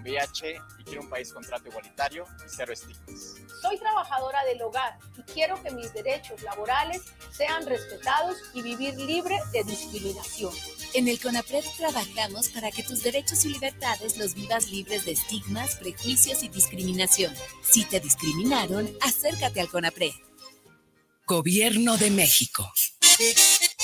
con VIH y quiero un país con trato igualitario y cero estigmas. Soy trabajadora del hogar y quiero que mis derechos laborales sean respetados y vivir libre de discriminación. En el CONAPRED trabajamos para que tus derechos y libertades los vivas libres de estigmas, prejuicios y discriminación. Si te discriminaron, acércate al CONAPRED. Gobierno de México.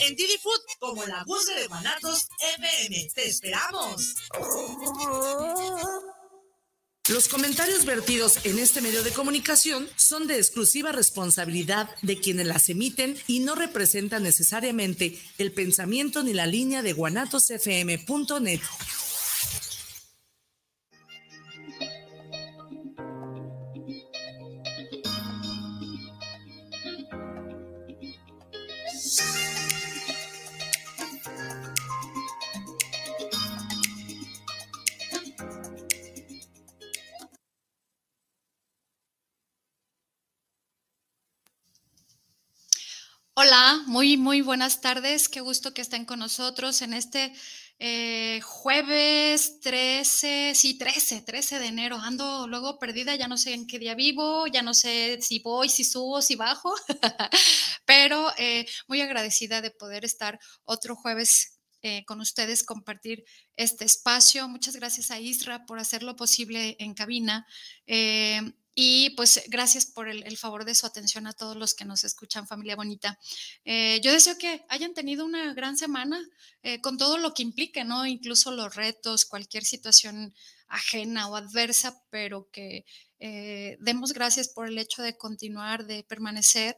en Didi Food como la voz de Guanatos FM. ¡Te esperamos! Los comentarios vertidos en este medio de comunicación son de exclusiva responsabilidad de quienes las emiten y no representan necesariamente el pensamiento ni la línea de guanatosfm.net. Hola, muy, muy buenas tardes. Qué gusto que estén con nosotros en este eh, jueves 13, sí, 13, 13 de enero. Ando luego perdida, ya no sé en qué día vivo, ya no sé si voy, si subo, si bajo, pero eh, muy agradecida de poder estar otro jueves eh, con ustedes, compartir este espacio. Muchas gracias a Isra por hacer lo posible en cabina. Y pues gracias por el, favor de su atención a todos los que nos escuchan, familia bonita. Eh, yo deseo que hayan tenido una gran semana eh, con todo lo que implique, ¿no? Incluso los retos, cualquier situación ajena o adversa, pero que eh, demos gracias por el hecho de continuar, de permanecer.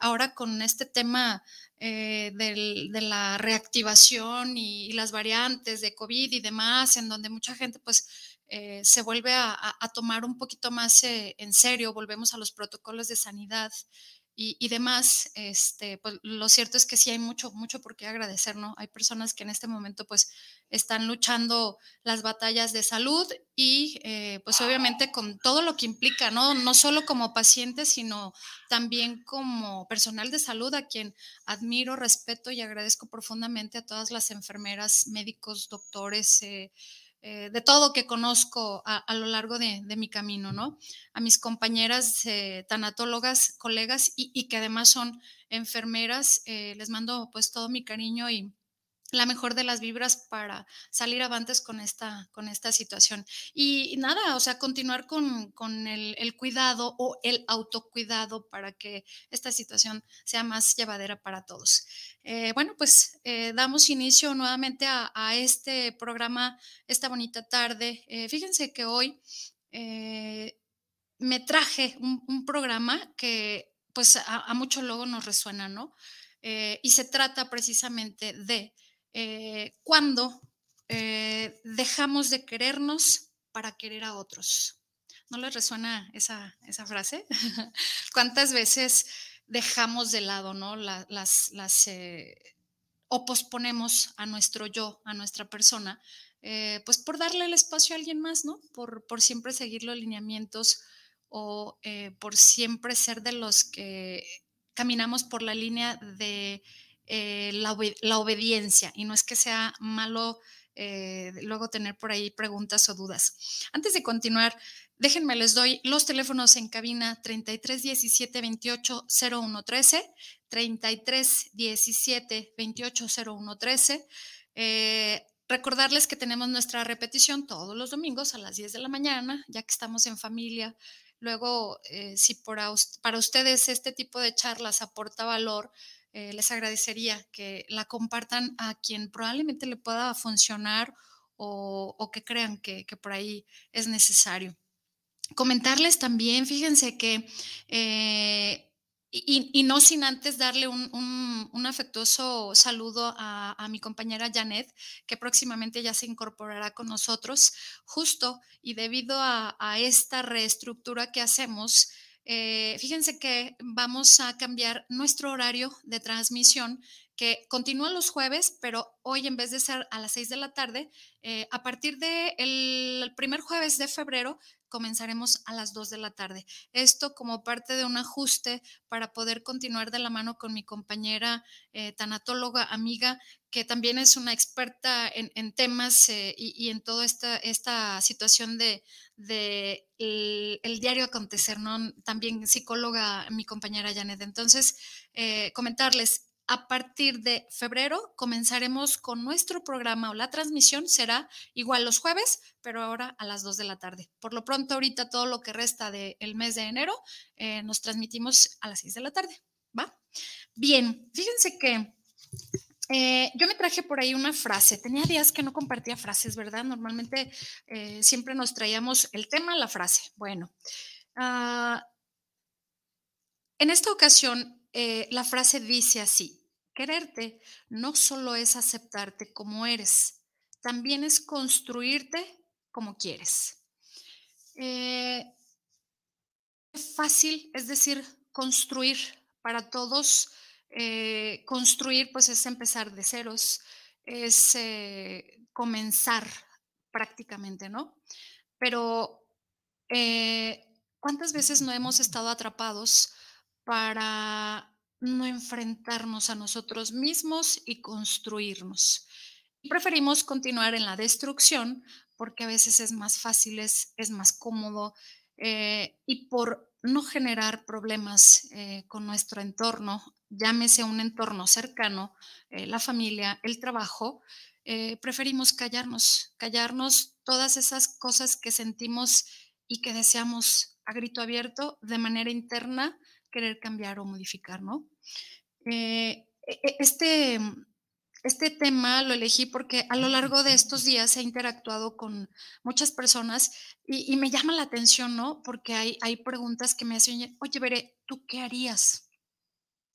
ahora con este tema de la reactivación y, y las variantes de COVID y demás, en donde mucha gente pues eh, se vuelve a, tomar un poquito más eh, en serio, volvemos a los protocolos de sanidad y, demás, este, pues lo cierto es que sí hay mucho, mucho por qué agradecer, ¿no? Hay personas que en este momento pues están luchando las batallas de salud y eh, pues obviamente con todo lo que implica, ¿no? No solo como paciente, sino también como personal de salud a quien admiro, respeto y agradezco profundamente a todas las enfermeras, médicos, doctores, eh, de todo que conozco a, lo largo de, mi camino, ¿no? A mis compañeras eh, tanatólogas, colegas y, que además son enfermeras, eh, les mando pues todo mi cariño y, la mejor de las vibras para salir avantes con esta, con esta situación. Y, nada, o sea, continuar con, el, cuidado o el autocuidado para que esta situación sea más llevadera para todos. Eh, bueno, pues eh, damos inicio nuevamente a, este programa esta bonita tarde. Eh, fíjense que hoy me traje un, programa que pues a, a, mucho luego nos resuena, ¿no? y se trata precisamente de eh, cuando eh, dejamos de querernos para querer a otros. ¿No les resuena esa, frase? ¿Cuántas veces dejamos de lado, ¿no? las, las eh, o posponemos a nuestro yo, a nuestra persona, pues por darle el espacio a alguien más, ¿no? Por, por siempre seguir los lineamientos o por siempre ser de los que caminamos por la línea de eh, la, obediencia y no es que sea malo eh, luego tener por ahí preguntas o dudas. Antes de continuar, déjenme les doy los teléfonos en cabina 33 17 28 01 13, 33 17 28 01 13. recordarles que tenemos nuestra repetición todos los domingos a las 10 de la mañana, ya que estamos en familia. Luego, eh, si por, para ustedes este tipo de charlas aporta valor, eh, les agradecería que la compartan a quien probablemente le pueda funcionar o, que crean que, por ahí es necesario. Comentarles también, fíjense que eh, y, no sin antes darle un, afectuoso saludo a, mi compañera Janet, que próximamente ya se incorporará con nosotros, justo y debido a, esta reestructura que hacemos. Eh, fíjense que vamos a cambiar nuestro horario de transmisión que continúa los jueves, pero hoy en vez de ser a las 6 de la tarde, eh, a partir del el primer jueves de febrero comenzaremos a las 2 de la tarde. Esto como parte de un ajuste para poder continuar de la mano con mi compañera eh, tanatóloga, amiga, que también es una experta en, temas eh, y, en toda esta, esta situación de, el, diario acontecer, ¿no? También psicóloga, mi compañera Janet. Entonces, comentarles, a partir de febrero comenzaremos con nuestro programa o la transmisión será igual los jueves, pero ahora a las 2 de la tarde. Por lo pronto, ahorita todo lo que resta del mes de enero eh, nos transmitimos a las 6 de la tarde. ¿Va? Bien, fíjense que eh, yo me traje por ahí una frase. Tenía días que no compartía frases, ¿verdad? Normalmente eh, siempre nos traíamos el tema, la frase. Bueno, ah, en esta ocasión eh, la frase dice así, quererte no solo es aceptarte como eres, también es construirte como quieres. Fácil, es decir, construir para todos. Eh, construir pues es empezar de ceros, es comenzar prácticamente, ¿no? Pero ¿cuántas veces no hemos estado atrapados para no enfrentarnos a nosotros mismos y construirnos. preferimos continuar en la destrucción porque a veces es más fácil, es, más cómodo eh, y por no generar problemas eh, con nuestro entorno, llámese un entorno cercano, eh, la familia, el trabajo, preferimos callarnos, callarnos todas esas cosas que sentimos y que deseamos a grito abierto de manera interna querer cambiar o modificar, ¿no? Eh, e, e, este, este tema lo elegí porque a lo largo de estos días he interactuado con muchas personas y, me llama la atención, ¿no? Porque hay, hay preguntas que me hacen, oye, Veré, ¿tú qué harías?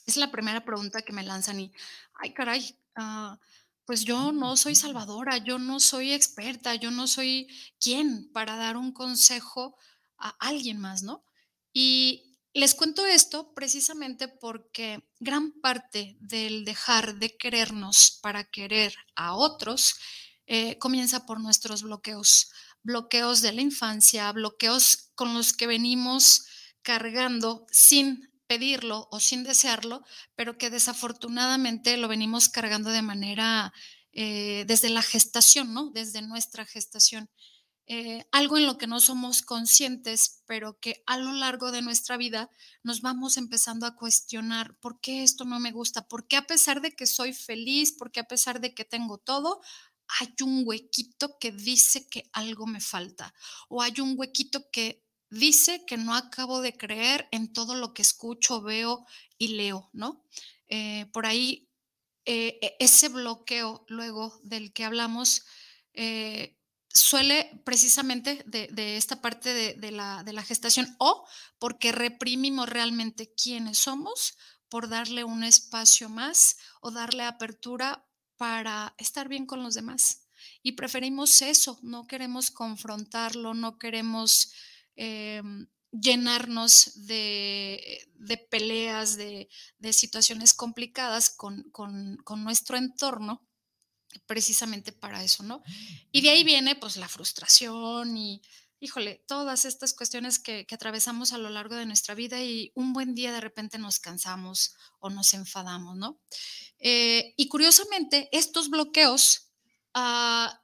Es la primera pregunta que me lanzan y, ay, caray, ah, pues yo no soy salvadora, yo no soy experta, yo no soy quien para dar un consejo a alguien más, ¿no? Y les cuento esto precisamente porque gran parte del dejar de querernos para querer a otros eh, comienza por nuestros bloqueos, bloqueos de la infancia, bloqueos con los que venimos cargando sin pedirlo o sin desearlo, pero que desafortunadamente lo venimos cargando de manera eh, desde la gestación, ¿no? Desde nuestra gestación. Eh, algo en lo que no somos conscientes, pero que a lo largo de nuestra vida nos vamos empezando a cuestionar, ¿por qué esto no me gusta? ¿Por qué a pesar de que soy feliz? ¿Por qué a pesar de que tengo todo? Hay un huequito que dice que algo me falta o hay un huequito que dice que no acabo de creer en todo lo que escucho, veo y leo, ¿no? Eh, por ahí, eh, e, ese bloqueo luego del que hablamos, suele precisamente de, esta parte de, la, gestación o porque reprimimos realmente quiénes somos por darle un espacio más o darle apertura para estar bien con los demás. Y preferimos eso, no queremos confrontarlo, no queremos em, llenarnos de, peleas, de, situaciones complicadas con nuestro entorno precisamente para eso, ¿no? Y de ahí viene pues la frustración y, híjole, todas estas cuestiones que, atravesamos a lo largo de nuestra vida y un buen día de repente nos cansamos o nos enfadamos, ¿no? Eh, y curiosamente, estos bloqueos ah,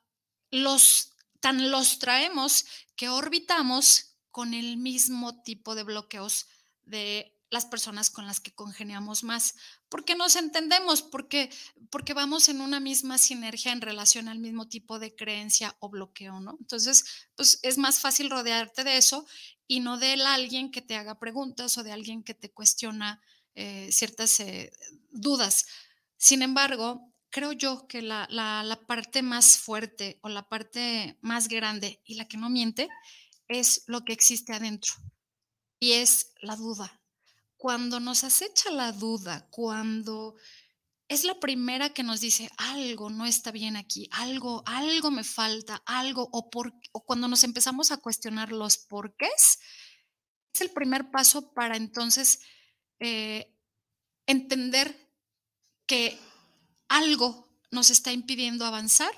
los, tan los traemos que orbitamos con el mismo tipo de bloqueos de las personas con las que congeniamos más, porque nos entendemos, porque, porque vamos en una misma sinergia en relación al mismo tipo de creencia o bloqueo, ¿no? Entonces, pues es más fácil rodearte de eso y no de alguien que te haga preguntas o de alguien que te cuestiona eh, ciertas eh, dudas. Sin embargo, creo yo que la, la parte más fuerte o la parte más grande y la que no miente es lo que existe adentro y es la duda, cuando nos acecha la duda, cuando es la primera que nos dice algo no está bien aquí, algo, algo me falta, algo, o, por, o cuando nos empezamos a cuestionar los porqués, es el primer paso para entonces eh, entender que algo nos está impidiendo avanzar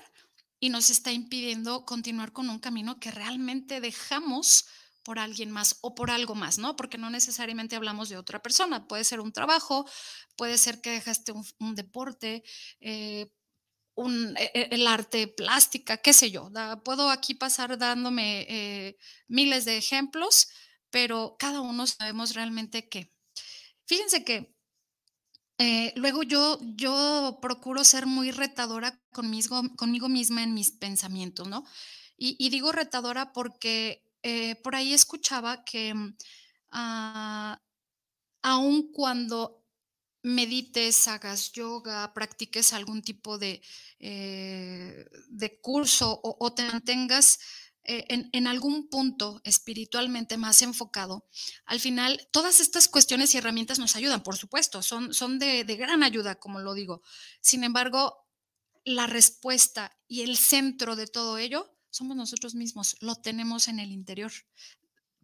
y nos está impidiendo continuar con un camino que realmente dejamos por alguien más o por algo más, ¿no? Porque no necesariamente hablamos de otra persona, puede ser un trabajo, puede ser que dejaste un, deporte, eh, un, e, e, el arte, plástica, qué sé yo. puedo aquí pasar dándome eh, miles de ejemplos, pero cada uno sabemos realmente qué. Fíjense que eh, luego yo, yo procuro ser muy retadora conmigo, conmigo misma en mis pensamientos, ¿no? y digo retadora porque eh, por ahí escuchaba que mm, ah, aun cuando medites, hagas yoga, practiques algún tipo de, eh, de curso o, te mantengas eh, en, algún punto espiritualmente más enfocado, al final todas estas cuestiones y herramientas nos ayudan, por supuesto, son, son de, de gran ayuda, como lo digo. Sin embargo, la respuesta y el centro de todo ello somos nosotros mismos, lo tenemos en el interior.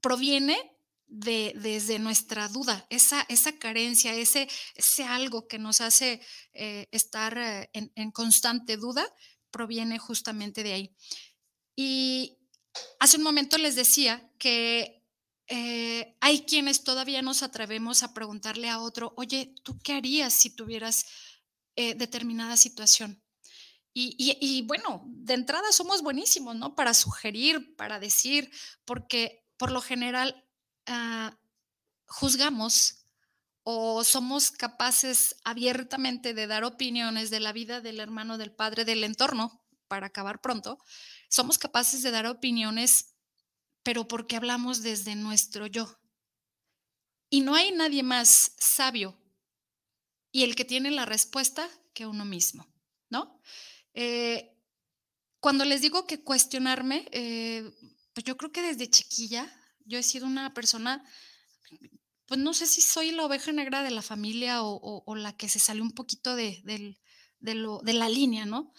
Proviene de, desde nuestra duda, esa, esa carencia, ese, ese algo que nos hace eh, estar eh, en, constante duda, proviene justamente de ahí. Y hace un momento les decía que eh, hay quienes todavía nos atrevemos a preguntarle a otro, oye, ¿tú qué harías si tuvieras determinada situación? Y, bueno, de entrada somos buenísimos, ¿no? Para sugerir, para decir, porque por lo general ah, juzgamos o somos capaces abiertamente de dar opiniones de la vida del hermano, del padre, del entorno, para acabar pronto, somos capaces de dar opiniones, pero porque hablamos desde nuestro yo. Y no hay nadie más sabio y el que tiene la respuesta que uno mismo, ¿no? Eh, cuando les digo que cuestionarme, eh, pues yo creo que desde chiquilla yo he sido una persona, pues no sé si soy la oveja negra de la familia o, la que se sale un poquito de, de, la línea, ¿no?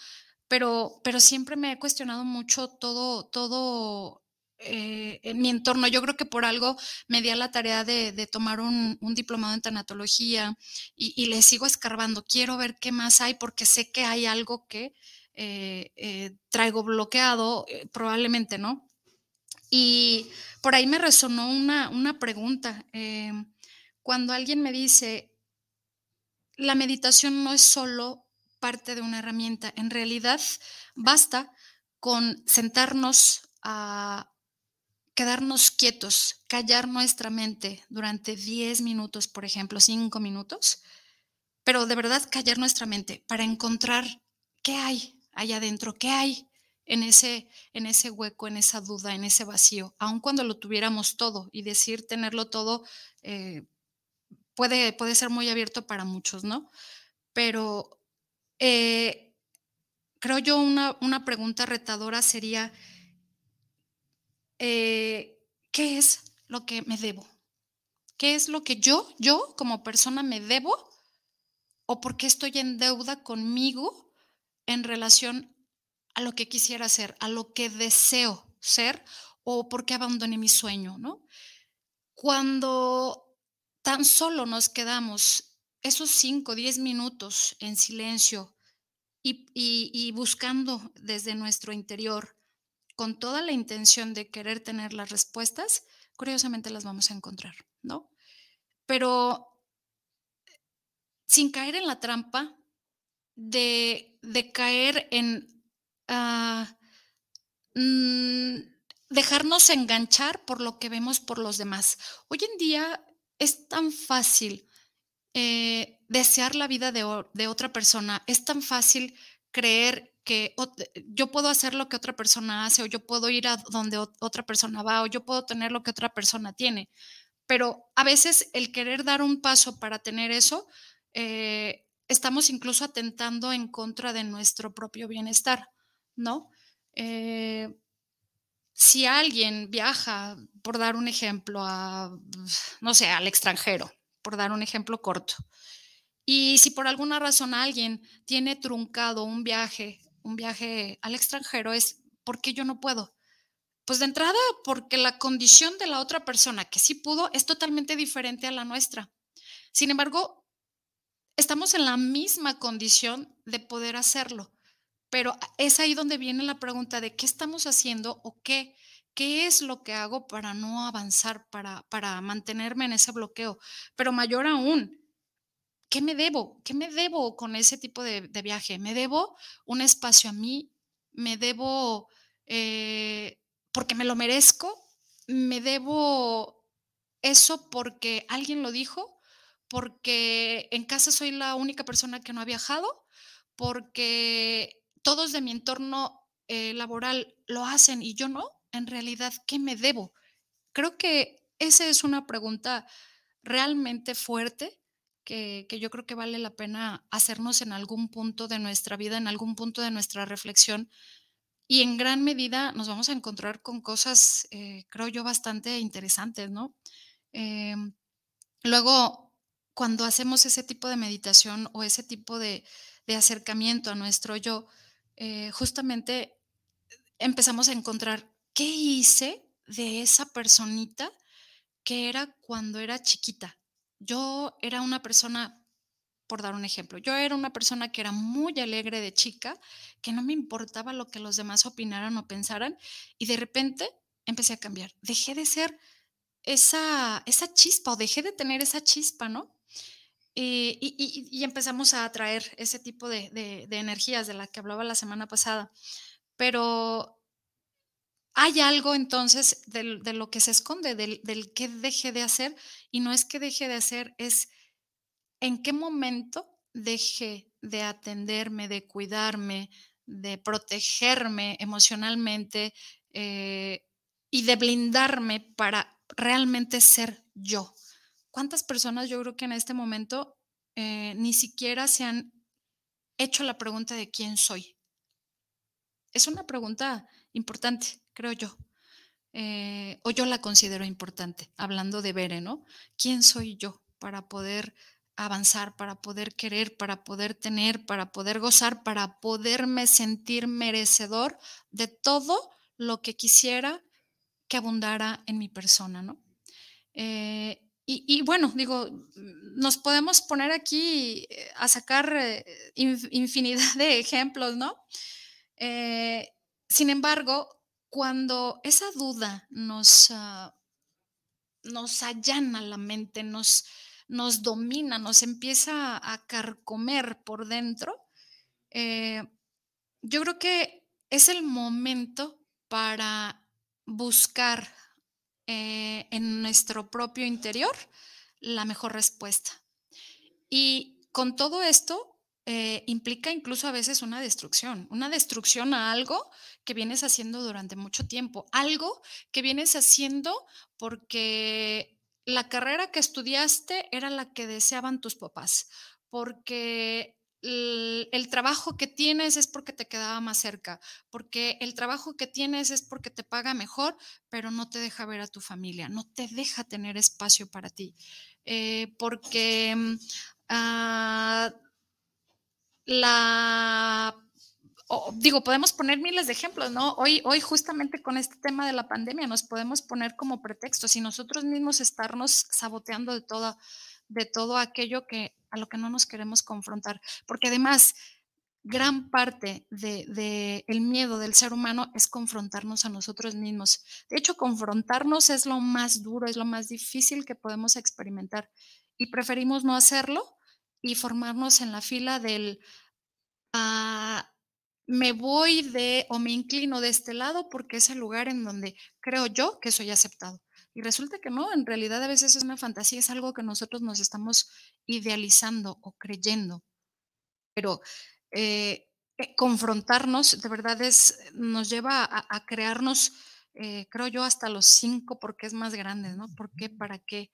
Pero, pero siempre me he cuestionado mucho todo, todo eh, en mi entorno. Yo creo que por algo me di a la tarea de, tomar un, diplomado en tanatología y, le sigo escarbando. Quiero ver qué más hay porque sé que hay algo que eh, eh, traigo bloqueado, probablemente, ¿no? Y por ahí me resonó una, una pregunta. cuando alguien me dice, la meditación no es solo parte de una herramienta, en realidad basta con sentarnos a, quedarnos quietos, callar nuestra mente durante 10 minutos, por ejemplo, 5 minutos, pero de verdad callar nuestra mente para encontrar qué hay allá adentro, qué hay en ese, en ese hueco, en esa duda, en ese vacío, aun cuando lo tuviéramos todo y decir tenerlo todo eh, puede, puede ser muy abierto para muchos, ¿no? Pero eh, creo yo una, una pregunta retadora sería, eh, ¿qué es lo que me debo? ¿Qué es lo que yo, yo como persona me debo? ¿O por qué estoy en deuda conmigo en relación a lo que quisiera ser, a lo que deseo ser o por qué abandoné mi sueño, ¿no? Cuando tan solo nos quedamos esos 5, 10 minutos en silencio y buscando desde nuestro interior con toda la intención de querer tener las respuestas, curiosamente las vamos a encontrar, ¿no? Pero sin caer en la trampa de, caer en ah, mm, dejarnos enganchar por lo que vemos por los demás. Hoy en día es tan fácil eh, desear la vida de, de otra persona, es tan fácil creer que yo puedo hacer lo que otra persona hace o yo puedo ir a donde otra persona va o yo puedo tener lo que otra persona tiene. Pero a veces el querer dar un paso para tener eso, eh, estamos incluso atentando en contra de nuestro propio bienestar, ¿no? Eh, si alguien viaja, por dar un ejemplo, a, no sé, al extranjero, por dar un ejemplo corto. Y si por alguna razón alguien tiene truncado un viaje, un viaje al extranjero, es porque yo no puedo. Pues de entrada, porque la condición de la otra persona que sí pudo es totalmente diferente a la nuestra. Sin embargo, estamos en la misma condición de poder hacerlo, pero es ahí donde viene la pregunta de qué estamos haciendo o qué, qué es lo que hago para no avanzar, para, para mantenerme en ese bloqueo. Pero mayor aún, ¿qué me debo? ¿Qué me debo con ese tipo de, viaje? ¿Me debo un espacio a mí? ¿Me debo eh, porque me lo merezco? ¿Me debo eso porque alguien lo dijo? ¿Porque en casa soy la única persona que no ha viajado? ¿Porque todos de mi entorno eh, laboral lo hacen y yo no? En realidad, ¿qué me debo? Creo que esa es una pregunta realmente fuerte que, yo creo que vale la pena hacernos en algún punto de nuestra vida, en algún punto de nuestra reflexión. Y en gran medida nos vamos a encontrar con cosas, eh, creo yo, bastante interesantes, ¿no? Em, luego, cuando hacemos ese tipo de meditación o ese tipo de, acercamiento a nuestro yo, eh, justamente empezamos a encontrar qué hice de esa personita que era cuando era chiquita, yo era una persona, por dar un ejemplo, yo era una persona que era muy alegre de chica, que no me importaba lo que los demás opinaran o pensaran, y de repente empecé a cambiar. Dejé de ser esa, esa chispa o dejé de tener esa chispa, ¿no? Eh, y, empezamos a atraer ese tipo de, energías de la que hablaba la semana pasada. Pero hay algo entonces de, lo que se esconde, del, que deje de hacer, y no es que deje de hacer, es en qué momento deje de atenderme, de cuidarme, de protegerme emocionalmente eh, y de blindarme para realmente ser yo. ¿Cuántas personas yo creo que en este momento eh, ni siquiera se han hecho la pregunta de quién soy? Es una pregunta importante creo yo. Eh, o yo la considero importante, hablando de Bere, ¿no? ¿Quién soy yo para poder avanzar, para poder querer, para poder tener, para poder gozar, para poderme sentir merecedor de todo lo que quisiera que abundara en mi persona, ¿no? Eh, y, bueno, digo, nos podemos poner aquí eh, a sacar infinidad de ejemplos, ¿no? Sin embargo, cuando esa duda nos, ah, nos allana la mente, nos, nos domina, nos empieza a carcomer por dentro, eh, yo creo que es el momento para buscar eh, en nuestro propio interior la mejor respuesta. Y con todo esto, eh, implica incluso a veces una destrucción, una destrucción a algo que vienes haciendo durante mucho tiempo, algo que vienes haciendo porque la carrera que estudiaste era la que deseaban tus papás, porque el, trabajo que tienes es porque te quedaba más cerca, porque el trabajo que tienes es porque te paga mejor, pero no te deja ver a tu familia, no te deja tener espacio para ti, eh, porque... Mm, digo, podemos poner miles de ejemplos, ¿no? Hoy, hoy justamente con este tema de la pandemia nos podemos poner como pretexto, si nosotros mismos estarnos saboteando de todo, de todo aquello que a lo que no nos queremos confrontar, porque además gran parte del de, el miedo del ser humano es confrontarnos a nosotros mismos. De hecho, confrontarnos es lo más duro, es lo más difícil que podemos experimentar y preferimos no hacerlo y formarnos en la fila del ah, me voy de o me inclino de este lado porque es el lugar en donde creo yo que soy aceptado. Y resulta que no, en realidad a veces es una fantasía, es algo que nosotros nos estamos idealizando o creyendo. Pero eh, eh, confrontarnos de verdad es, nos lleva a, crearnos, eh, creo yo, hasta los cinco porque es más grande, ¿no? ¿Por qué? ¿Para qué?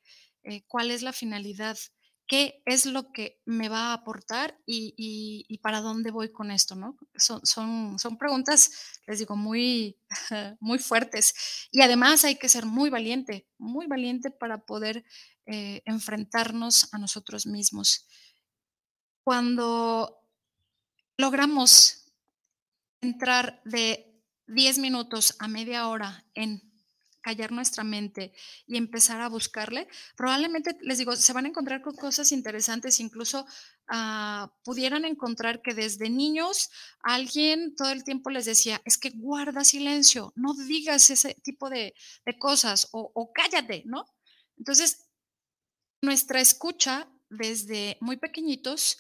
¿Cuál es la finalidad? Qué es lo que me va a aportar y, para dónde voy con esto, ¿no? Son, son, son, preguntas, les digo, muy, muy fuertes. Y además hay que ser muy valiente, muy valiente para poder eh, enfrentarnos a nosotros mismos. Cuando logramos entrar de 10 minutos a media hora en callar nuestra mente y empezar a buscarle, probablemente, les digo, se van a encontrar con cosas interesantes, incluso ah, pudieran encontrar que desde niños alguien todo el tiempo les decía, es que guarda silencio, no digas ese tipo de, cosas o, o cállate, ¿no? Entonces, nuestra escucha desde muy pequeñitos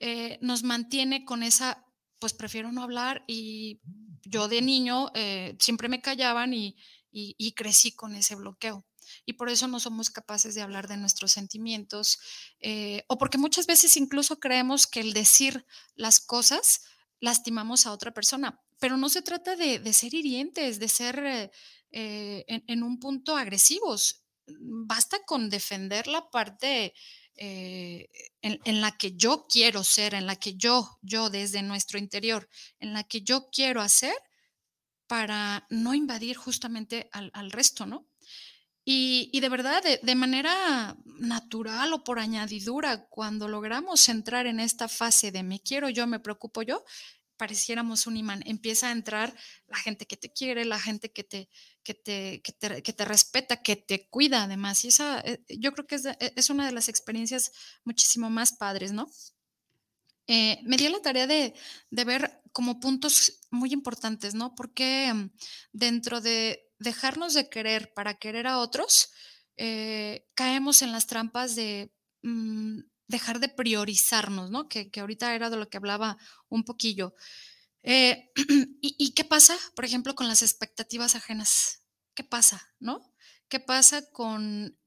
eh, nos mantiene con esa, pues prefiero no hablar y yo de niño eh, siempre me callaban y, y, crecí con ese bloqueo. Y por eso no somos capaces de hablar de nuestros sentimientos, eh, o porque muchas veces incluso creemos que el decir las cosas lastimamos a otra persona, pero no se trata de, ser hirientes, de ser eh, eh, en, un punto agresivos. Basta con defender la parte en, en, la que yo quiero ser, en la que yo, yo desde nuestro interior, en la que yo quiero hacer para no invadir justamente al, resto, ¿no? Y, de verdad, de, manera natural o por añadidura, cuando logramos entrar en esta fase de me quiero yo, me preocupo yo, pareciéramos un imán. Empieza a entrar la gente que te quiere, la gente que te, que te, que te, respeta, que te cuida además. Y esa, eh, yo creo que es, es una de las experiencias muchísimo más padres, ¿no? Eh, me dio la tarea de, ver como puntos muy importantes, ¿no? Porque mm, dentro de dejarnos de querer para querer a otros, eh, caemos en las trampas de mm, dejar de priorizarnos, ¿no? Que, ahorita era de lo que hablaba un poquillo. Eh, ¿y, qué pasa, por ejemplo, con las expectativas ajenas? ¿Qué pasa, no? ¿Qué pasa con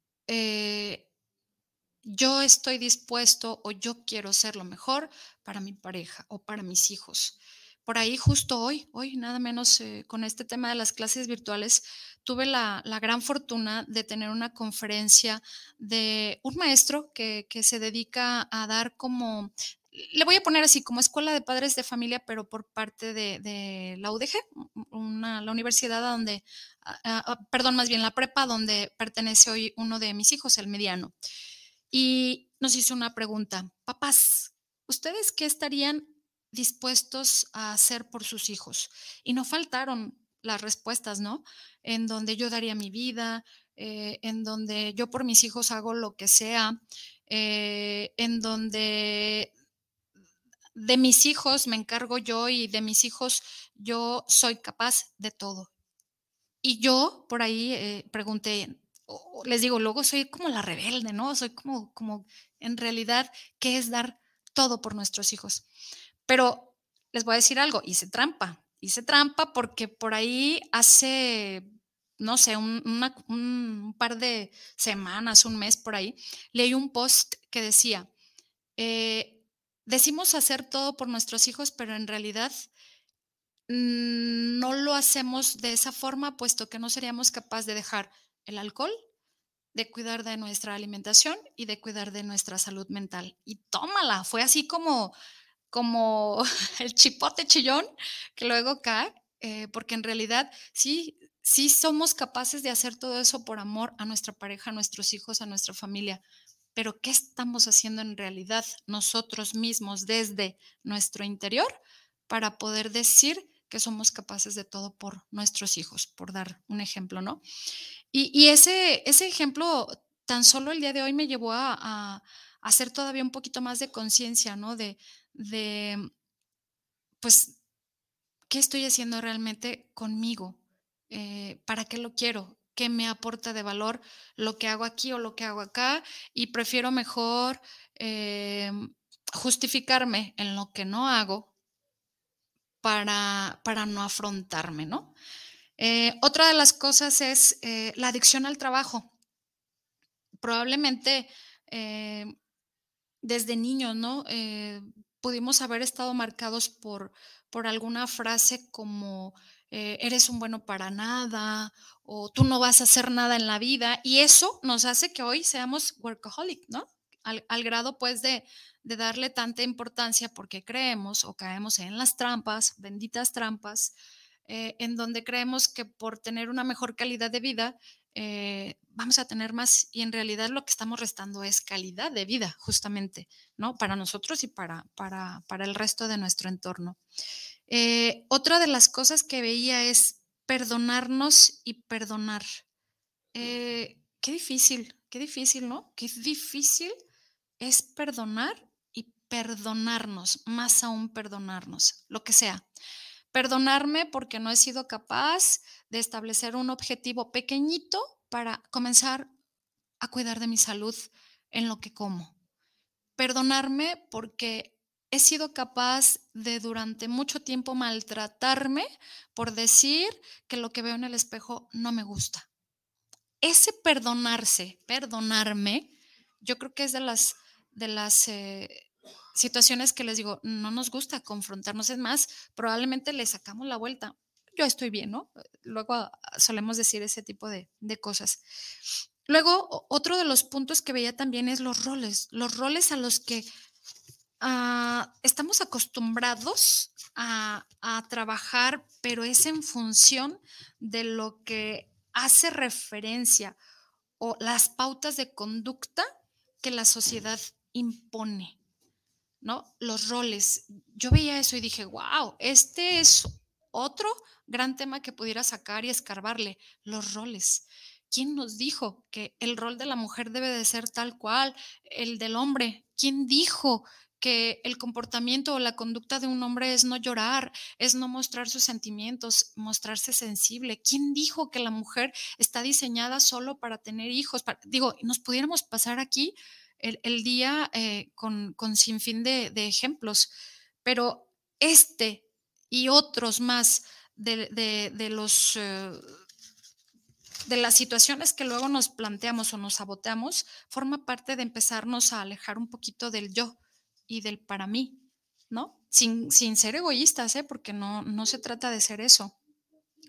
yo estoy dispuesto o yo quiero ser lo mejor para mi pareja o para mis hijos. Por ahí justo hoy, hoy nada menos eh, con este tema de las clases virtuales, tuve la, gran fortuna de tener una conferencia de un maestro que, se dedica a dar como, le voy a poner así, como escuela de padres de familia, pero por parte de, la UDG, la universidad donde, perdón, más bien la prepa donde pertenece hoy uno de mis hijos, el mediano y nos hizo una pregunta. Papás, ¿ustedes qué estarían dispuestos a hacer por sus hijos? Y no faltaron las respuestas, ¿no? En donde yo daría mi vida, eh, en donde yo por mis hijos hago lo que sea, eh, en donde de mis hijos me encargo yo y de mis hijos yo soy capaz de todo. Y yo por ahí eh, pregunté, les digo, luego soy como la rebelde, ¿no? Soy como, como en realidad, ¿qué es dar todo por nuestros hijos? Pero les voy a decir algo, hice trampa, hice trampa porque por ahí hace, no sé, un, par de semanas, un mes por ahí, leí un post que decía, eh, decimos hacer todo por nuestros hijos, pero en realidad mm, no lo hacemos de esa forma, puesto que no seríamos capaces de dejar el alcohol, de cuidar de nuestra alimentación y de cuidar de nuestra salud mental. Y tómala, fue así como, como el chipote chillón que luego cae, eh, porque en realidad sí, sí somos capaces de hacer todo eso por amor a nuestra pareja, a nuestros hijos, a nuestra familia. Pero ¿qué estamos haciendo en realidad nosotros mismos desde nuestro interior para poder decir que somos capaces de todo por nuestros hijos, por dar un ejemplo, ¿no? Y, ese, ese ejemplo tan solo el día de hoy me llevó a, hacer todavía un poquito más de conciencia, ¿no? De, de, pues, ¿qué estoy haciendo realmente conmigo? Eh, ¿Para qué lo quiero? ¿Qué me aporta de valor lo que hago aquí o lo que hago acá? Y prefiero mejor eh, justificarme en lo que no hago para, para no afrontarme, ¿no? Eh, otra de las cosas es eh, la adicción al trabajo. Probablemente eh, desde niños, ¿no? pudimos haber estado marcados por, por alguna frase como eres un bueno para nada o tú no vas a hacer nada en la vida y eso nos hace que hoy seamos workaholic, ¿no? Al, grado pues de, de darle tanta importancia porque creemos o caemos en las trampas, benditas trampas, eh, en donde creemos que por tener una mejor calidad de vida eh, vamos a tener más y en realidad lo que estamos restando es calidad de vida justamente, ¿no? Para nosotros y para, para, para el resto de nuestro entorno. Eh, otra de las cosas que veía es perdonarnos y perdonar. qué difícil, qué difícil, ¿no? Qué difícil es perdonar perdonarnos, más aún perdonarnos, lo que sea. Perdonarme porque no he sido capaz de establecer un objetivo pequeñito para comenzar a cuidar de mi salud en lo que como. Perdonarme porque he sido capaz de durante mucho tiempo maltratarme por decir que lo que veo en el espejo no me gusta. Ese perdonarse, perdonarme, yo creo que es de las, de las eh, situaciones que les digo, no nos gusta confrontarnos, es más, probablemente le sacamos la vuelta. Yo estoy bien, ¿no? Luego ah, solemos decir ese tipo de, cosas. Luego, otro de los puntos que veía también es los roles, los roles a los que ah, estamos acostumbrados a, a, trabajar, pero es en función de lo que hace referencia o las pautas de conducta que la sociedad impone. ¿No? Los roles. Yo veía eso y dije, wow, este es otro gran tema que pudiera sacar y escarbarle, los roles. ¿Quién nos dijo que el rol de la mujer debe de ser tal cual, el del hombre? ¿Quién dijo que el comportamiento o la conducta de un hombre es no llorar, es no mostrar sus sentimientos, mostrarse sensible. ¿Quién dijo que la mujer está diseñada solo para tener hijos? digo, nos pudiéramos pasar aquí el, día eh, con, con sinfín de, de, ejemplos, pero este y otros más de, los... Eh, de las situaciones que luego nos planteamos o nos saboteamos, forma parte de empezarnos a alejar un poquito del yo y del para mí, ¿no? Sin, sin ser egoístas, ¿eh? porque no, no se trata de ser eso.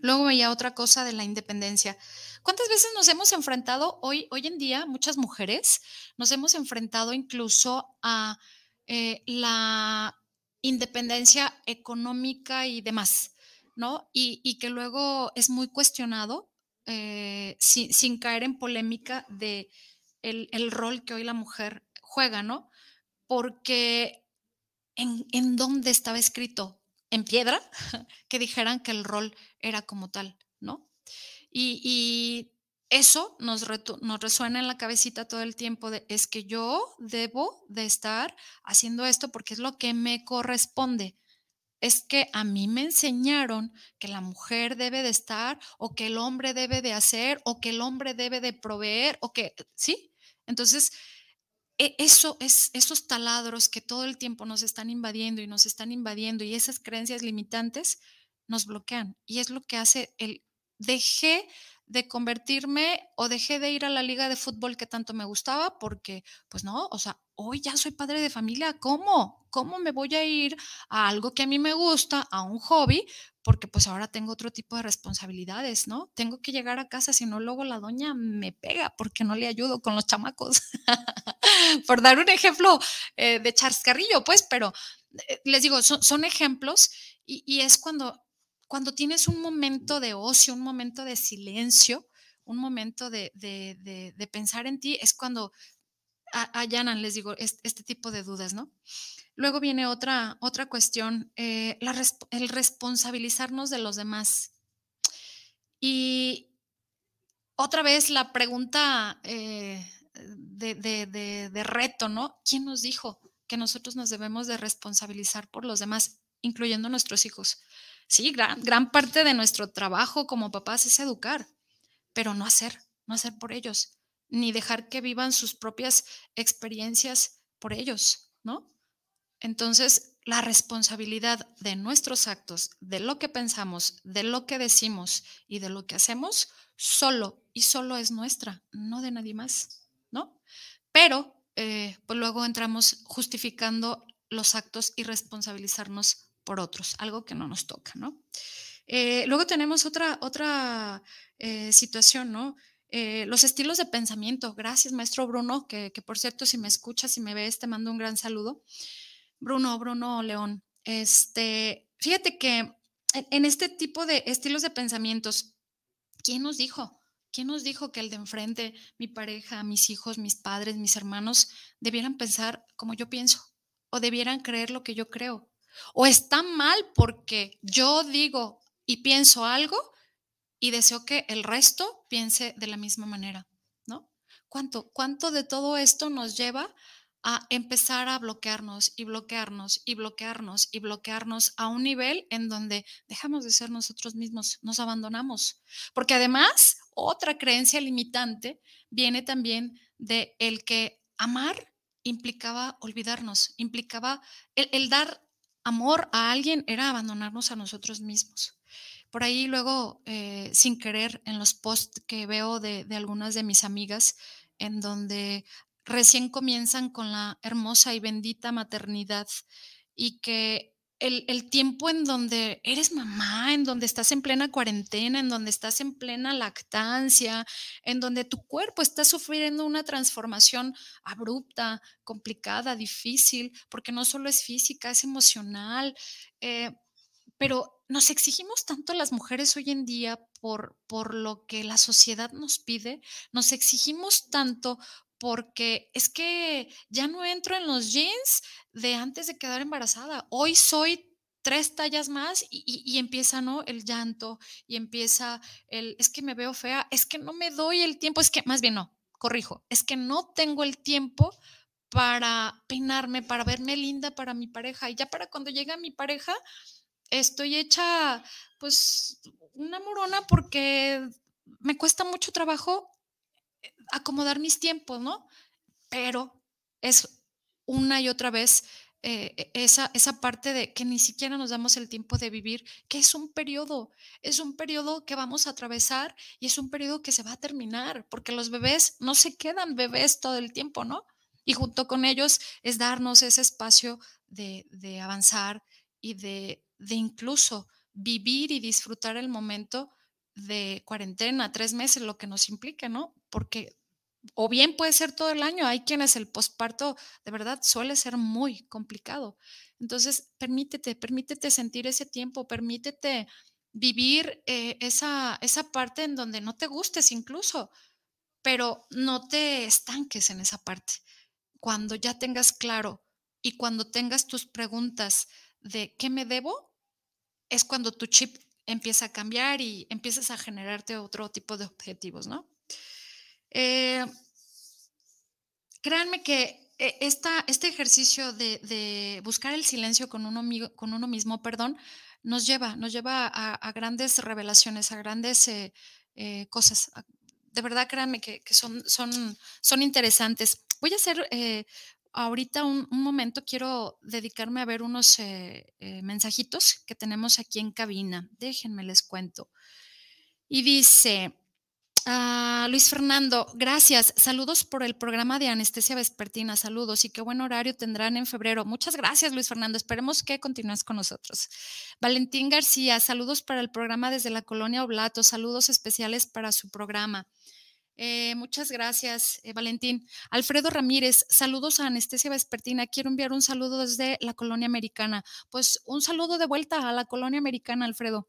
Luego veía otra cosa de la independencia. ¿Cuántas veces nos hemos enfrentado hoy, hoy en día, muchas mujeres, nos hemos enfrentado incluso a eh, la independencia económica y demás, ¿no? Y, que luego es muy cuestionado eh, sin, caer en polémica de el, rol que hoy la mujer juega, ¿no? Porque en dónde estaba escrito en piedra que dijeran que el rol era como tal, ¿no? Y, eso nos, nos, resuena en la cabecita todo el tiempo de es que yo debo de estar haciendo esto porque es lo que me corresponde. Es que a mí me enseñaron que la mujer debe de estar o que el hombre debe de hacer o que el hombre debe de proveer o que, ¿sí? Entonces, eso es esos taladros que todo el tiempo nos están invadiendo y nos están invadiendo y esas creencias limitantes nos bloquean y es lo que hace el dejé de convertirme o dejé de ir a la liga de fútbol que tanto me gustaba porque pues no, o sea, hoy ya soy padre de familia, ¿cómo? ¿Cómo me voy a ir a algo que a mí me gusta, a un hobby? Porque pues ahora tengo otro tipo de responsabilidades, ¿no? Tengo que llegar a casa, si no luego la doña me pega porque no le ayudo con los chamacos. Por dar un ejemplo eh, de chascarrillo, pues, pero eh, les digo, son, ejemplos y, es cuando, cuando tienes un momento de ocio, un momento de silencio, un momento de, pensar en ti, es cuando allanan, les digo, este, tipo de dudas, ¿no? Luego viene otra, otra cuestión, eh, el responsabilizarnos de los demás. Y otra vez la pregunta de, reto, ¿no? ¿Quién nos dijo que nosotros nos debemos de responsabilizar por los demás, incluyendo nuestros hijos? Sí, gran, gran parte de nuestro trabajo como papás es educar, pero no hacer, no hacer por ellos, ni dejar que vivan sus propias experiencias por ellos, ¿no? Entonces, la responsabilidad de nuestros actos, de lo que pensamos, de lo que decimos y de lo que hacemos, solo y solo es nuestra, no de nadie más. ¿no? Pero, eh, pues luego entramos justificando los actos y responsabilizarnos por otros, algo que no nos toca, ¿no? Eh, luego tenemos otra, otra eh, situación, ¿no? Los estilos de pensamiento. Gracias, maestro Bruno, que, que, por cierto, si me escuchas, y me ves, te mando un gran saludo. Bruno, Bruno León. Este, fíjate que en este tipo de estilos de pensamientos, ¿quién nos dijo? ¿Quién nos dijo que el de enfrente, mi pareja, mis hijos, mis padres, mis hermanos, debieran pensar como yo pienso? ¿O debieran creer lo que yo creo? ¿O está mal porque yo digo y pienso algo y deseo que el resto piense de la misma manera? ¿No? ¿Cuánto, cuánto de todo esto nos lleva a empezar a bloquearnos y bloquearnos y bloquearnos y bloquearnos a un nivel en donde dejamos de ser nosotros mismos, nos abandonamos. Porque además, otra creencia limitante viene también de el que amar implicaba olvidarnos, implicaba el, dar amor a alguien era abandonarnos a nosotros mismos. Por ahí luego, eh, sin querer, en los posts que veo de, algunas de mis amigas, en donde recién comienzan con la hermosa y bendita maternidad y que el, tiempo en donde eres mamá, en donde estás en plena cuarentena, en donde estás en plena lactancia, en donde tu cuerpo está sufriendo una transformación abrupta, complicada, difícil, porque no solo es física, es emocional. Eh, pero nos exigimos tanto las mujeres hoy en día por, por lo que la sociedad nos pide, nos exigimos tanto porque es que ya no entro en los jeans de antes de quedar embarazada. Hoy soy tres tallas más y, empieza, ¿no? El llanto y empieza el, es que me veo fea, es que no me doy el tiempo, es que, más bien no, corrijo, es que no tengo el tiempo para peinarme, para verme linda para mi pareja. Y ya para cuando llega mi pareja, estoy hecha, pues, una morona porque me cuesta mucho trabajo acomodar mis tiempos, ¿no? Pero es una y otra vez eh, e, esa, esa parte de que ni siquiera nos damos el tiempo de vivir, que es un periodo, es un periodo que vamos a atravesar y es un periodo que se va a terminar, porque los bebés no se quedan bebés todo el tiempo, ¿no? Y junto con ellos es darnos ese espacio de, de avanzar y de, de incluso vivir y disfrutar el momento de cuarentena, tres meses, lo que nos implique, ¿no? Porque o bien puede ser todo el año, hay quienes el posparto de verdad suele ser muy complicado. Entonces, permítete, permítete sentir ese tiempo, permítete vivir eh, esa, esa parte en donde no te gustes incluso, pero no te estanques en esa parte. Cuando ya tengas claro y cuando tengas tus preguntas de qué me debo, es cuando tu chip empieza a cambiar y empiezas a generarte otro tipo de objetivos, ¿no? Eh, créanme que eh, esta, este ejercicio de, buscar el silencio con uno, con uno mismo, perdón, nos lleva, nos lleva a, grandes revelaciones, a grandes eh, cosas. De verdad, créanme que, son, son, son interesantes. Voy a hacer ahorita un, momento quiero dedicarme a ver unos eh, eh, mensajitos que tenemos aquí en cabina. Déjenme les cuento. Y dice, ah, Luis Fernando, gracias. Saludos por el programa de anestesia vespertina. Saludos y qué buen horario tendrán en febrero. Muchas gracias, Luis Fernando. Esperemos que continúes con nosotros. Valentín García, saludos para el programa desde la colonia Oblato. Saludos especiales para su programa. Eh, muchas gracias, eh, Valentín. Alfredo Ramírez, saludos a Anestesia Vespertina. Quiero enviar un saludo desde la colonia americana. Pues un saludo de vuelta a la colonia americana, Alfredo.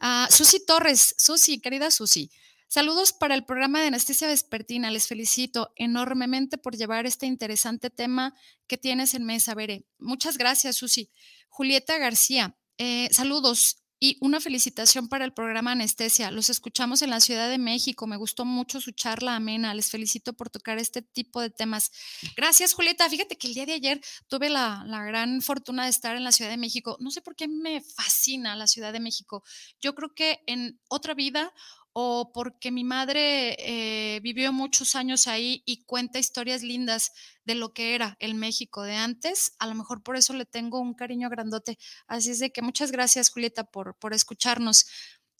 Uh, Susi Torres, Susi, querida Susi. Saludos para el programa de Anestesia Vespertina. Les felicito enormemente por llevar este interesante tema que tienes en mesa, Bere. Muchas gracias, Susi. Julieta García, eh, saludos. Y una felicitación para el programa Anestesia. Los escuchamos en la Ciudad de México. Me gustó mucho su charla amena. Les felicito por tocar este tipo de temas. Gracias, Julieta. Fíjate que el día de ayer tuve la, la gran fortuna de estar en la Ciudad de México. No sé por qué me fascina la Ciudad de México. Yo creo que en otra vida o porque mi madre eh, vivió muchos años ahí y cuenta historias lindas de lo que era el México de antes, a lo mejor por eso le tengo un cariño grandote. Así es de que muchas gracias, Julieta, por, por escucharnos.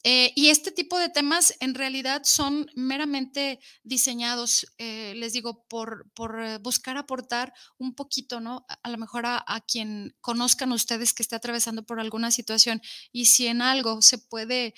Eh, y este tipo de temas en realidad son meramente diseñados, eh, les digo, por, por, buscar aportar un poquito, ¿no? A, lo mejor a, a, quien conozcan ustedes que esté atravesando por alguna situación y si en algo se puede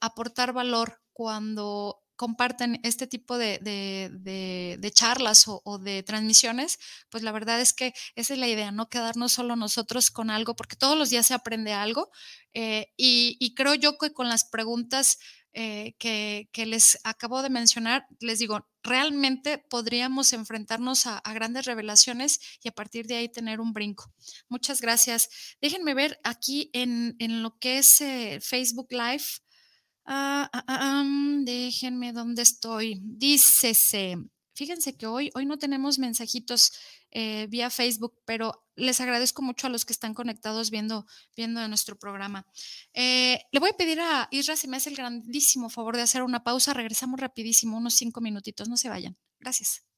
aportar valor cuando comparten este tipo de, charlas o, de transmisiones, pues la verdad es que esa es la idea, no quedarnos solo nosotros con algo, porque todos los días se aprende algo. Eh, y, creo yo que con las preguntas eh, que, les acabo de mencionar, les digo, realmente podríamos enfrentarnos a, grandes revelaciones y a partir de ahí tener un brinco. Muchas gracias. Déjenme ver aquí en, lo que es eh, Facebook Live. Ah, ah, ah, déjenme dónde estoy. Dícese, fíjense que hoy, hoy no tenemos mensajitos eh, vía Facebook, pero les agradezco mucho a los que están conectados viendo, viendo nuestro programa. Eh, le voy a pedir a Isra si me hace el grandísimo favor de hacer una pausa. Regresamos rapidísimo, unos cinco minutitos, no se vayan. Gracias.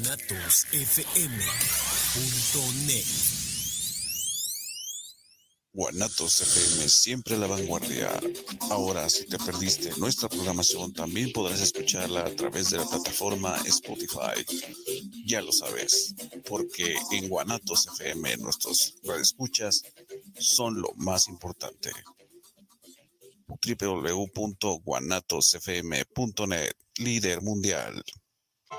guanatosfm.net. Guanatos FM, siempre la vanguardia. Ahora, si te perdiste nuestra programación, también podrás escucharla a través de la plataforma Spotify. Ya lo sabes, porque en Guanatos FM nuestros escuchas son lo más importante www.guanatosfm.net, líder mundial.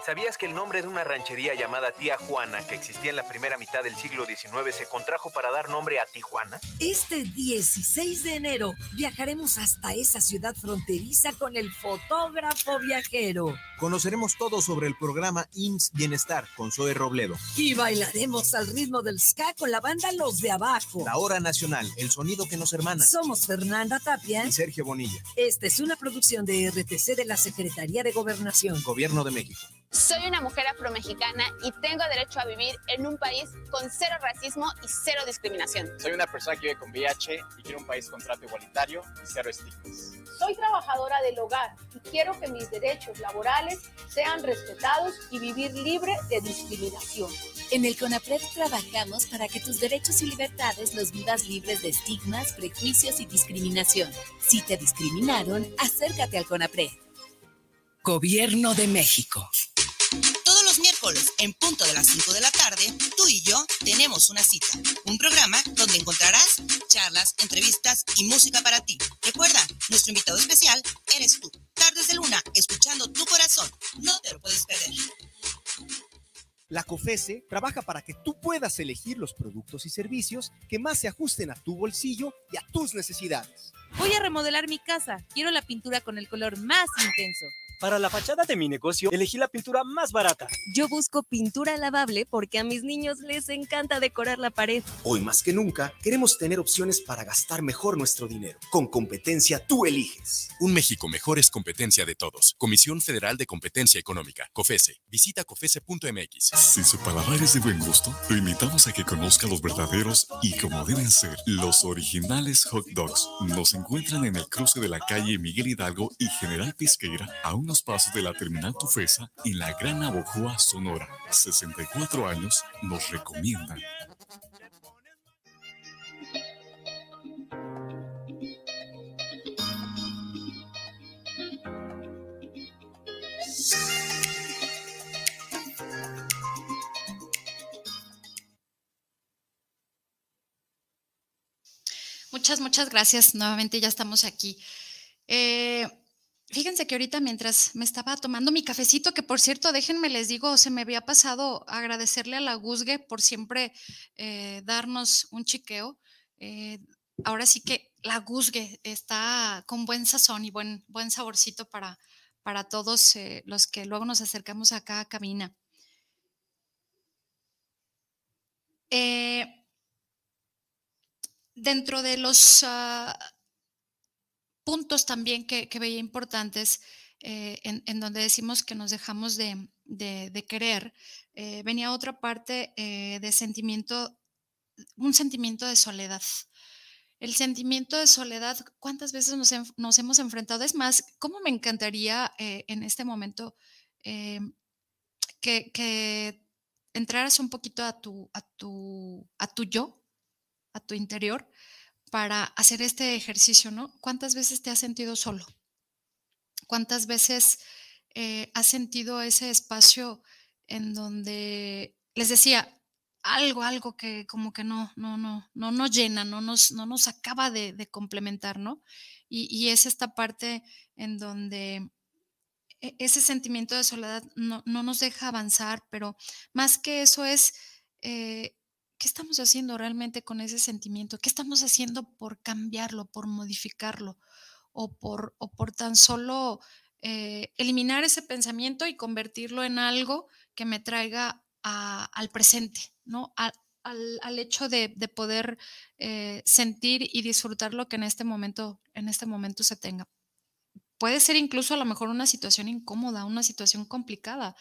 ¿Sabías que el nombre de una ranchería llamada Tía Juana, que existía en la primera mitad del siglo XIX, se contrajo para dar nombre a Tijuana? Este 16 de enero viajaremos hasta esa ciudad fronteriza con el fotógrafo viajero. Conoceremos todo sobre el programa IMSS Bienestar con Zoe Robledo. Y bailaremos al ritmo del ska con la banda Los de Abajo. La Hora Nacional, el sonido que nos hermana. Somos Fernanda Tapia y Sergio Bonilla. Esta es una producción de RTC de la Secretaría de Gobernación. Gobierno de México. Soy una mujer afromexicana y tengo derecho a vivir en un país con cero racismo y cero discriminación. Soy una persona que vive con VIH y quiero un país con trato igualitario y cero estigmas. Soy trabajadora del hogar y quiero que mis derechos laborales sean respetados y vivir libre de discriminación. En el CONAPRED trabajamos para que tus derechos y libertades los vivas libres de estigmas, prejuicios y discriminación. Si te discriminaron, acércate al CONAPRED. Gobierno de México. Todos los miércoles, en punto de las 5 de la tarde, tú y yo tenemos una cita. Un programa donde encontrarás charlas, entrevistas y música para ti. Recuerda, nuestro invitado especial eres tú. Tardes de luna, escuchando tu corazón. No te lo puedes perder. La COFESE trabaja para que tú puedas elegir los productos y servicios que más se ajusten a tu bolsillo y a tus necesidades. Voy a remodelar mi casa. Quiero la pintura con el color más intenso. Para la fachada de mi negocio, elegí la pintura más barata. Yo busco pintura lavable porque a mis niños les encanta decorar la pared. Hoy más que nunca, queremos tener opciones para gastar mejor nuestro dinero. Con competencia, tú eliges. Un México mejor es competencia de todos. Comisión Federal de Competencia Económica, COFESE. Visita COFESE.mx. Si su paladar es de buen gusto, lo invitamos a que conozca los verdaderos y como deben ser, los originales hot dogs. Nos encuentran en el cruce de la calle Miguel Hidalgo y General Pisqueira, a un pasos de la terminal Tufesa en la Gran Abojoa, Sonora. 64 años nos recomiendan. Muchas, muchas gracias. Nuevamente ya estamos aquí. Eh, Fíjense que ahorita mientras me estaba tomando mi cafecito, que por cierto, déjenme les digo, se me había pasado agradecerle a la Guzgue por siempre eh, darnos un chiqueo. Eh, ahora sí que la Guzgue está con buen sazón y buen, buen saborcito para, para todos eh, los que luego nos acercamos acá a cabina. dentro de los... Ah, puntos también que, veía importantes eh, en, donde decimos que nos dejamos de, querer, eh, venía otra parte eh, de sentimiento, un sentimiento de soledad. El sentimiento de soledad, ¿cuántas veces nos, hemos enfrentado? Es más, ¿cómo me encantaría en este momento que, entraras un poquito a tu, a tu, a tu yo? a tu interior para hacer este ejercicio, ¿no? ¿Cuántas veces te has sentido solo? ¿Cuántas veces eh, has sentido ese espacio en donde, les decía, algo, algo que como que no, no, no, no nos llena, no nos, no nos acaba de, complementar, ¿no? Y, es esta parte en donde e, ese sentimiento de soledad no, nos deja avanzar, pero más que eso es, eh, ¿qué estamos haciendo realmente con ese sentimiento? ¿Qué estamos haciendo por cambiarlo, por modificarlo? O por, o por tan solo eh, eliminar ese pensamiento y convertirlo en algo que me traiga al presente, ¿no? al, hecho de, poder eh, sentir y disfrutar lo que en este momento, en este momento se tenga. Puede ser incluso a lo mejor una situación incómoda, una situación complicada,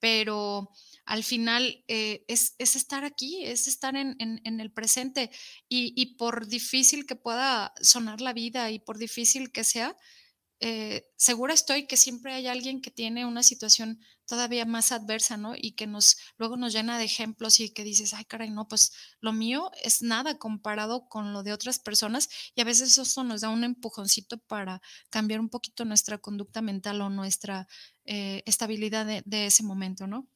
pero al final eh, es, estar aquí, es estar en, el presente y, por difícil que pueda sonar la vida y por difícil que sea, eh, segura estoy que siempre hay alguien que tiene una situación todavía más adversa, ¿no? Y que nos luego nos llena de ejemplos y que dices, ay, caray, no, pues lo mío es nada comparado con lo de otras personas y a veces eso nos da un empujoncito para cambiar un poquito nuestra conducta mental o nuestra eh, estabilidad de, de ese momento, ¿no?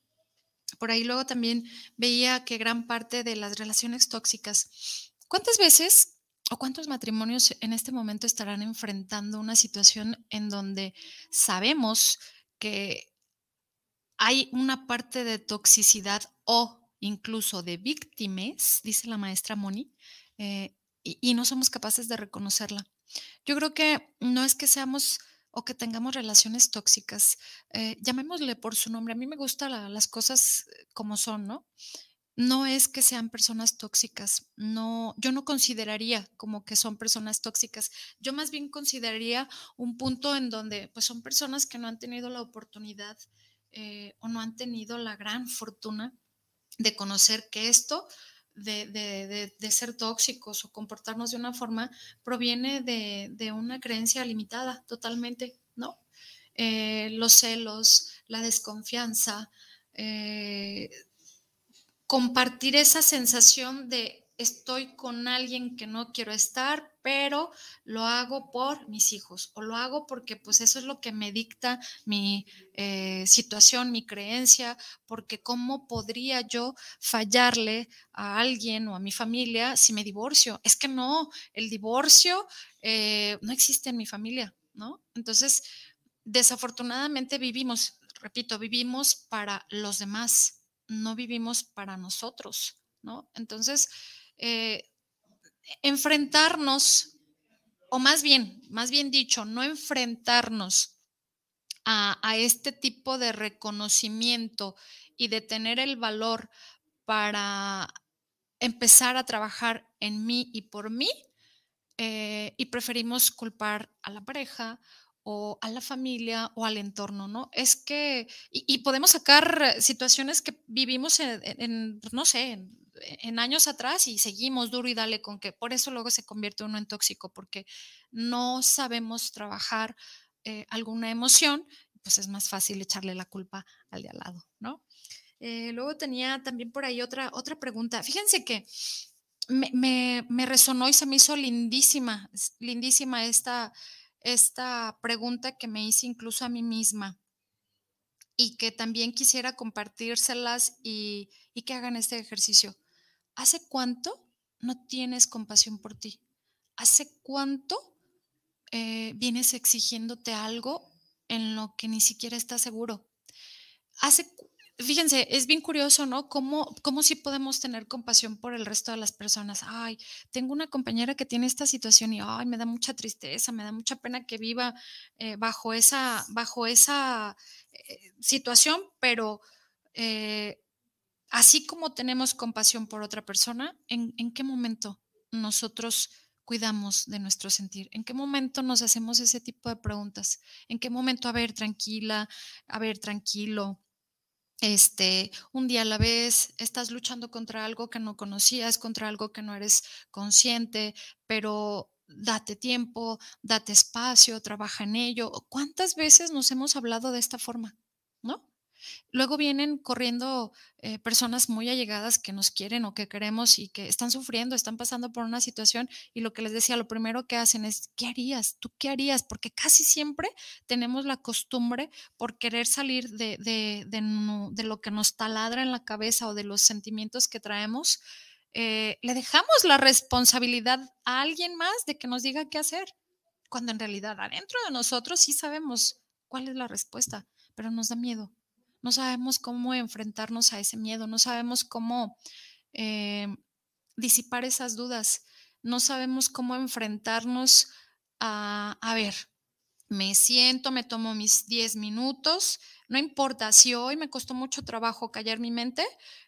Por ahí luego también veía que gran parte de las relaciones tóxicas, ¿cuántas veces ¿O cuántos matrimonios en este momento estarán enfrentando una situación en donde sabemos que hay una parte de toxicidad o incluso de víctimas, dice la maestra Moni, eh, y, no somos capaces de reconocerla? Yo creo que no es que seamos o que tengamos relaciones tóxicas, eh, llamémosle por su nombre. A mí me gustan las cosas como son, ¿no? no es que sean personas tóxicas, no, yo no consideraría como que son personas tóxicas, yo más bien consideraría un punto en donde pues son personas que no han tenido la oportunidad eh, o no han tenido la gran fortuna de conocer que esto de, ser tóxicos o comportarnos de una forma proviene de, una creencia limitada totalmente, ¿no? Eh, los celos, la desconfianza, eh, compartir esa sensación de estoy con alguien que no quiero estar, pero lo hago por mis hijos o lo hago porque pues eso es lo que me dicta mi eh, situación, mi creencia, porque cómo podría yo fallarle a alguien o a mi familia si me divorcio. Es que no, el divorcio eh, no existe en mi familia, ¿no? Entonces, desafortunadamente vivimos, repito, vivimos para los demás no vivimos para nosotros, ¿no? Entonces, eh, enfrentarnos, o más bien, más bien dicho, no enfrentarnos a, este tipo de reconocimiento y de tener el valor para empezar a trabajar en mí y por mí, eh, y preferimos culpar a la pareja o a la familia o al entorno, ¿no? Es que, y, podemos sacar situaciones que vivimos en, no sé, en, años atrás y seguimos duro y dale con que por eso luego se convierte uno en tóxico, porque no sabemos trabajar eh, alguna emoción, pues es más fácil echarle la culpa al de al lado, ¿no? Eh, luego tenía también por ahí otra, otra pregunta. Fíjense que me, me, me resonó y se me hizo lindísima, lindísima esta esta pregunta que me hice incluso a mí misma y que también quisiera compartírselas y, que hagan este ejercicio. ¿Hace cuánto no tienes compasión por ti? ¿Hace cuánto eh, vienes exigiéndote algo en lo que ni siquiera estás seguro? ¿Hace fíjense, es bien curioso, ¿no? ¿Cómo, cómo sí podemos tener compasión por el resto de las personas? Ay, tengo una compañera que tiene esta situación y, ay, me da mucha tristeza, me da mucha pena que viva eh, bajo esa, bajo esa eh, situación, pero eh, así como tenemos compasión por otra persona, ¿en, ¿en qué momento nosotros cuidamos de nuestro sentir? ¿En qué momento nos hacemos ese tipo de preguntas? ¿En qué momento, a ver, tranquila, a ver, tranquilo? Este, un día a la vez, estás luchando contra algo que no conocías, contra algo que no eres consciente, pero date tiempo, date espacio, trabaja en ello. ¿Cuántas veces nos hemos hablado de esta forma? ¿No? Luego vienen corriendo eh, personas muy allegadas que nos quieren o que queremos y que están sufriendo, están pasando por una situación y lo que les decía, lo primero que hacen es, ¿qué harías? ¿Tú qué harías? Porque casi siempre tenemos la costumbre por querer salir de, de, de, lo que nos taladra en la cabeza o de los sentimientos que traemos. Eh, le dejamos la responsabilidad a alguien más de que nos diga qué hacer, cuando en realidad adentro de nosotros sí sabemos cuál es la respuesta, pero nos da miedo no sabemos cómo enfrentarnos a ese miedo, no sabemos cómo eh, disipar esas dudas, no sabemos cómo enfrentarnos a, a ver, me siento, me tomo mis 10 minutos, no importa, si hoy me costó mucho trabajo callar mi mente,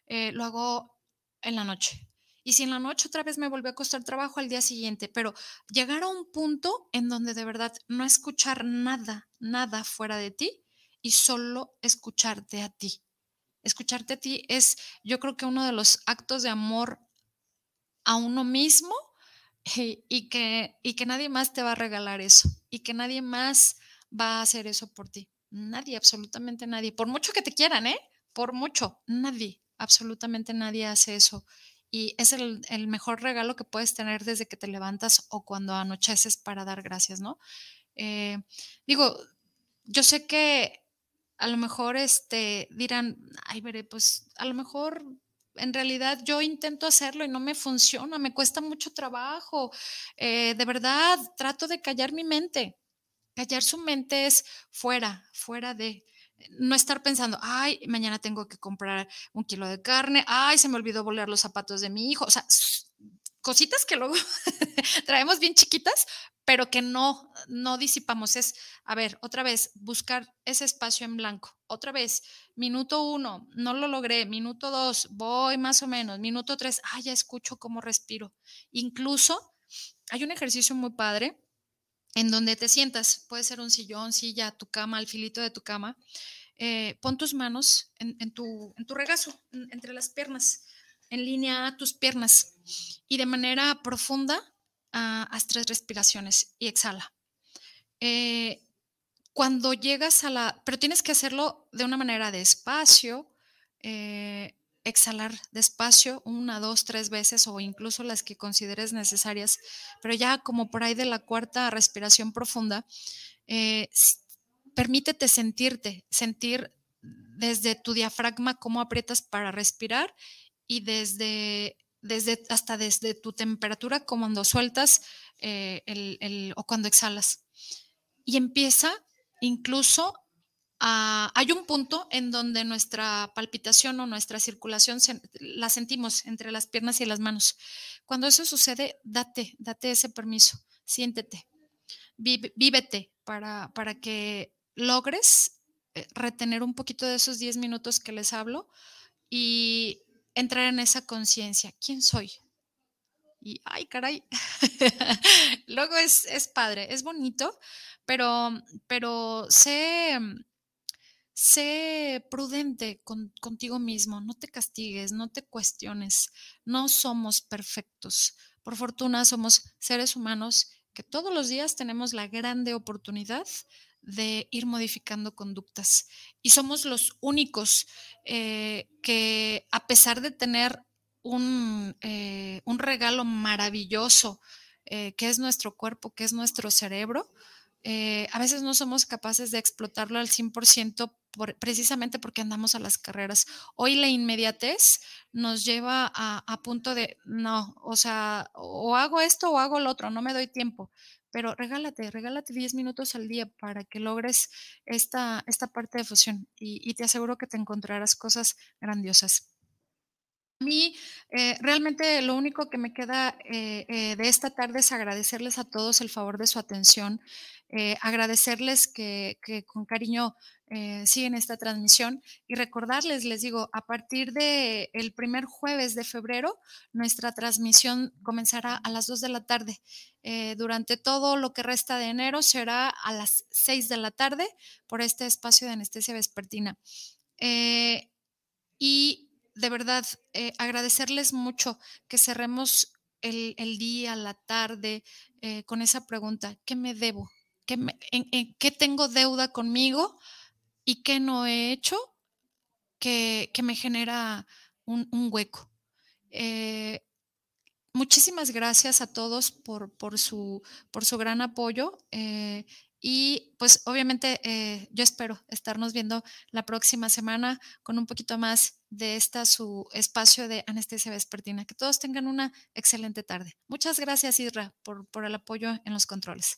eh, lo hago en la noche. Y si en la noche otra vez me volvió a costar trabajo al día siguiente, pero llegar a un punto en donde de verdad no escuchar nada, nada fuera de ti, y solo escucharte a ti. Escucharte a ti es, yo creo que uno de los actos de amor a uno mismo eh, y, que, y que nadie más te va a regalar eso y que nadie más va a hacer eso por ti. Nadie, absolutamente nadie. Por mucho que te quieran, ¿eh? Por mucho, nadie, absolutamente nadie hace eso. Y es el, el mejor regalo que puedes tener desde que te levantas o cuando anocheces para dar gracias, ¿no? Eh, digo, yo sé que a lo mejor este, dirán, ay, veré, pues a lo mejor en realidad yo intento hacerlo y no me funciona, me cuesta mucho trabajo. Eh, de verdad, trato de callar mi mente. Callar su mente es fuera, fuera de no estar pensando, ay, mañana tengo que comprar un kilo de carne, ay, se me olvidó volar los zapatos de mi hijo. O sea, cositas que luego traemos bien chiquitas, pero que no, no disipamos. Es, a ver, otra vez, buscar ese espacio en blanco. Otra vez, minuto uno, no lo logré. Minuto dos, voy más o menos. Minuto tres, ah, ya escucho cómo respiro. Incluso hay un ejercicio muy padre en donde te sientas, puede ser un sillón, silla, tu cama, al filito de tu cama. Eh, pon tus manos en, tu, en tu regazo, entre las piernas, en línea a tus piernas y de manera profunda haz tres respiraciones y exhala. Eh, cuando llegas a la, pero tienes que hacerlo de una manera despacio, eh, exhalar despacio, una, dos, tres veces o incluso las que consideres necesarias, pero ya como por ahí de la cuarta respiración profunda, eh, permítete sentirte, sentir desde tu diafragma cómo aprietas para respirar y desde desde, hasta desde tu temperatura cuando sueltas eh, el, o cuando exhalas. Y empieza incluso a, hay un punto en donde nuestra palpitación o nuestra circulación la sentimos entre las piernas y las manos. Cuando eso sucede, date, date ese permiso, siéntete, vívete para, para que logres eh, retener un poquito de esos 10 minutos que les hablo y entrar en esa conciencia. ¿Quién soy? Y, ay, caray, luego es, es, padre, es bonito, pero, pero sé, sé prudente contigo mismo, no te castigues, no te cuestiones, no somos perfectos. Por fortuna somos seres humanos que todos los días tenemos la grande oportunidad de ir modificando conductas. Y somos los únicos eh, que, a pesar de tener un, eh, un regalo maravilloso, eh, que es nuestro cuerpo, que es nuestro cerebro, a veces no somos capaces de explotarlo al 100% por, precisamente porque andamos a las carreras. Hoy la inmediatez nos lleva a, a punto de, no, o sea, o hago esto o hago lo otro, no me doy tiempo pero regálate, regálate 10 minutos al día para que logres esta, esta parte de fusión y, te aseguro que te encontrarás cosas grandiosas. A mí eh, realmente lo único que me queda eh, eh, de esta tarde es agradecerles a todos el favor de su atención, agradecerles que, con cariño siguen esta transmisión y recordarles, les digo, a partir del el primer jueves de febrero, nuestra transmisión comenzará a las 2 de la tarde. durante todo lo que resta de enero será a las 6 de la tarde por este espacio de anestesia vespertina. y de verdad, eh, agradecerles mucho que cerremos el, día, la tarde, eh, con esa pregunta, ¿qué me debo? ¿Qué, en, ¿Qué tengo deuda conmigo y qué no he hecho que, me genera un, hueco. Eh, muchísimas gracias a todos por, por, su, por su gran apoyo. Eh, y pues obviamente eh, yo espero estarnos viendo la próxima semana con un poquito más de esta su espacio de anestesia vespertina. Que todos tengan una excelente tarde. Muchas gracias, Isra, por, por el apoyo en los controles.